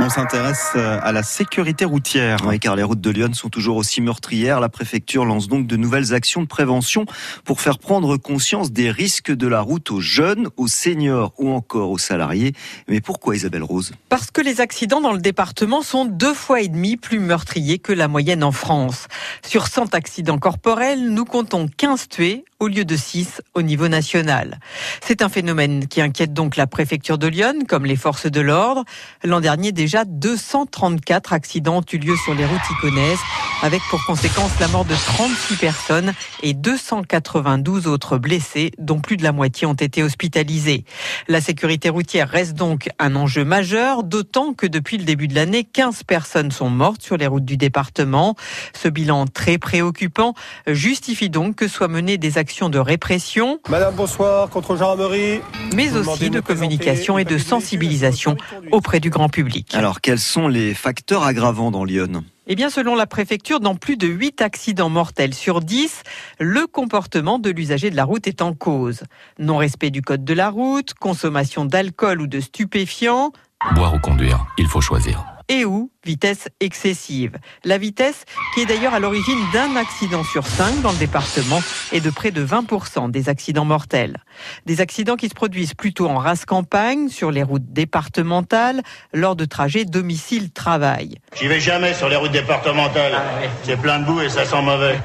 On s'intéresse euh, à la sécurité routière. Oui, car les routes de Lyon sont toujours aussi meurtrières. La préfecture lance donc de nouvelles actions de prévention pour faire prendre conscience des risques de la route aux jeunes, aux seniors ou encore aux salariés. Mais pourquoi Isabelle Rose? Parce que les accidents dans le département sont deux fois et demi plus meurtriers que la moyenne en France. Sur 100 accidents corporels, nous comptons 15 tués au lieu de 6 au niveau national. C'est un phénomène qui inquiète donc la préfecture de Lyon, comme les forces de l'ordre. L'an dernier, déjà 234 accidents ont eu lieu sur les routes iconaises, avec pour conséquence la mort de 36 personnes et 292 autres blessés, dont plus de la moitié ont été hospitalisés. La sécurité routière reste donc un enjeu majeur, d'autant que depuis le début de l'année, 15 personnes sont mortes sur les routes du département. Ce bilan très préoccupant justifie donc que soient menées des actions de répression. Madame, bonsoir, contre gendarmerie. Mais aussi de communication et de sensibilisation auprès du grand public. Alors, quels sont les facteurs aggravants dans Lyon? Eh bien, selon la préfecture, dans plus de 8 accidents mortels sur 10, le comportement de l'usager de la route est en cause. Non-respect du code de la route, consommation d'alcool ou de stupéfiants. Boire ou conduire, il faut choisir et ou vitesse excessive. La vitesse qui est d'ailleurs à l'origine d'un accident sur cinq dans le département et de près de 20% des accidents mortels. Des accidents qui se produisent plutôt en race campagne, sur les routes départementales, lors de trajets domicile-travail. J'y vais jamais sur les routes départementales. Ah C'est plein de boue et ça sent mauvais.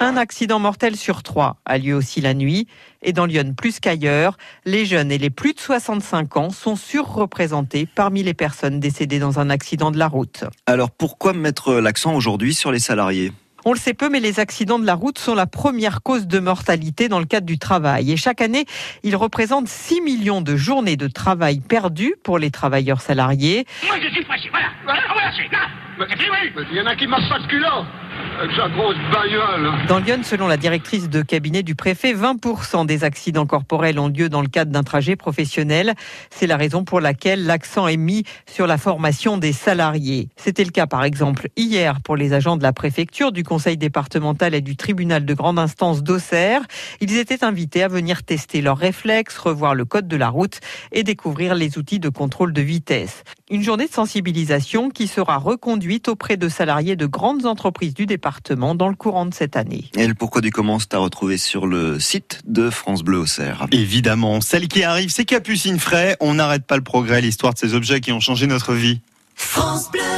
Un accident mortel sur trois a lieu aussi la nuit. Et dans Lyon plus qu'ailleurs, les jeunes et les plus de 65 ans sont surreprésentés parmi les personnes décédées dans un accident de la route. Alors pourquoi mettre l'accent aujourd'hui sur les salariés? On le sait peu, mais les accidents de la route sont la première cause de mortalité dans le cadre du travail. Et chaque année, ils représentent 6 millions de journées de travail perdues pour les travailleurs salariés. Moi, je suis fâché. Voilà, voilà, voilà, Il y en a qui marchent pas de culot. Dans Lyon, selon la directrice de cabinet du préfet, 20% des accidents corporels ont lieu dans le cadre d'un trajet professionnel. C'est la raison pour laquelle l'accent est mis sur la formation des salariés. C'était le cas, par exemple, hier pour les agents de la préfecture, du conseil départemental et du tribunal de grande instance d'Auxerre. Ils étaient invités à venir tester leurs réflexes, revoir le code de la route et découvrir les outils de contrôle de vitesse. Une journée de sensibilisation qui sera reconduite auprès de salariés de grandes entreprises du département dans le courant de cette année. Et le pourquoi du comment, c'est à retrouver sur le site de France Bleu Auxerre. Évidemment, celle qui arrive, c'est Capucine Fray. On n'arrête pas le progrès, l'histoire de ces objets qui ont changé notre vie. France Bleu